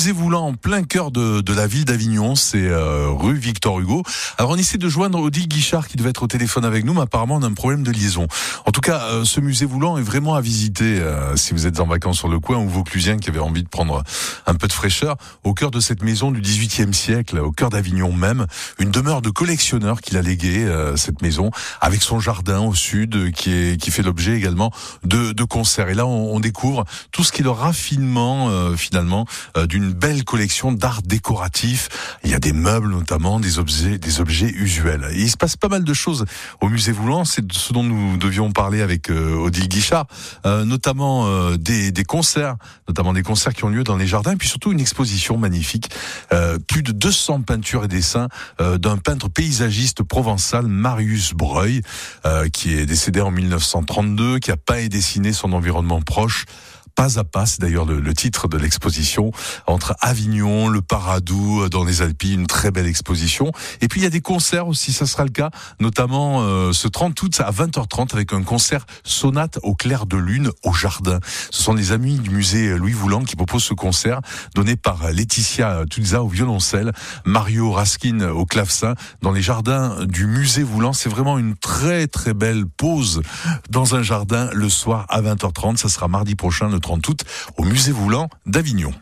musée Voulant en plein cœur de, de la ville d'Avignon, c'est euh, rue Victor Hugo. Alors on essaie de joindre Odile Guichard qui devait être au téléphone avec nous, mais apparemment on a un problème de liaison. En tout cas, euh, ce musée Voulant est vraiment à visiter euh, si vous êtes en vacances sur le coin ou Vauclusien qui avait envie de prendre un peu de fraîcheur. Au cœur de cette maison du 18e siècle, au cœur d'Avignon même, une demeure de collectionneur qu'il a légué cette maison, avec son jardin au sud qui, est, qui fait l'objet également de, de concerts. Et là on, on découvre tout ce qui est le raffinement finalement d'une belle collection d'art décoratif. Il y a des meubles notamment, des objets, des objets usuels. Il se passe pas mal de choses au musée Voulant. C'est ce dont nous devions parler avec euh, Odile Guichard, euh, notamment euh, des, des, concerts, notamment des concerts qui ont lieu dans les jardins, et puis surtout une exposition magnifique, euh, plus de 200 peintures et dessins euh, d'un peintre paysagiste provençal, Marius Breuil, qui est décédé en 1932, qui a peint et dessiné son environnement proche pas à pas, c'est d'ailleurs le, titre de l'exposition, entre Avignon, le Paradou, euh, dans les Alpes, une très belle exposition. Et puis il y a des concerts aussi, ça sera le cas, notamment euh, ce 30 août à 20h30 avec un concert sonate au clair de lune au jardin. Ce sont les amis du musée Louis Voulant qui proposent ce concert, donné par Laetitia Tulza au violoncelle, Mario Raskin au clavecin, dans les jardins du musée Voulant. C'est vraiment une très très belle pause dans un jardin le soir à 20h30. Ça sera mardi prochain, le 30 août, au musée Voulant d'Avignon.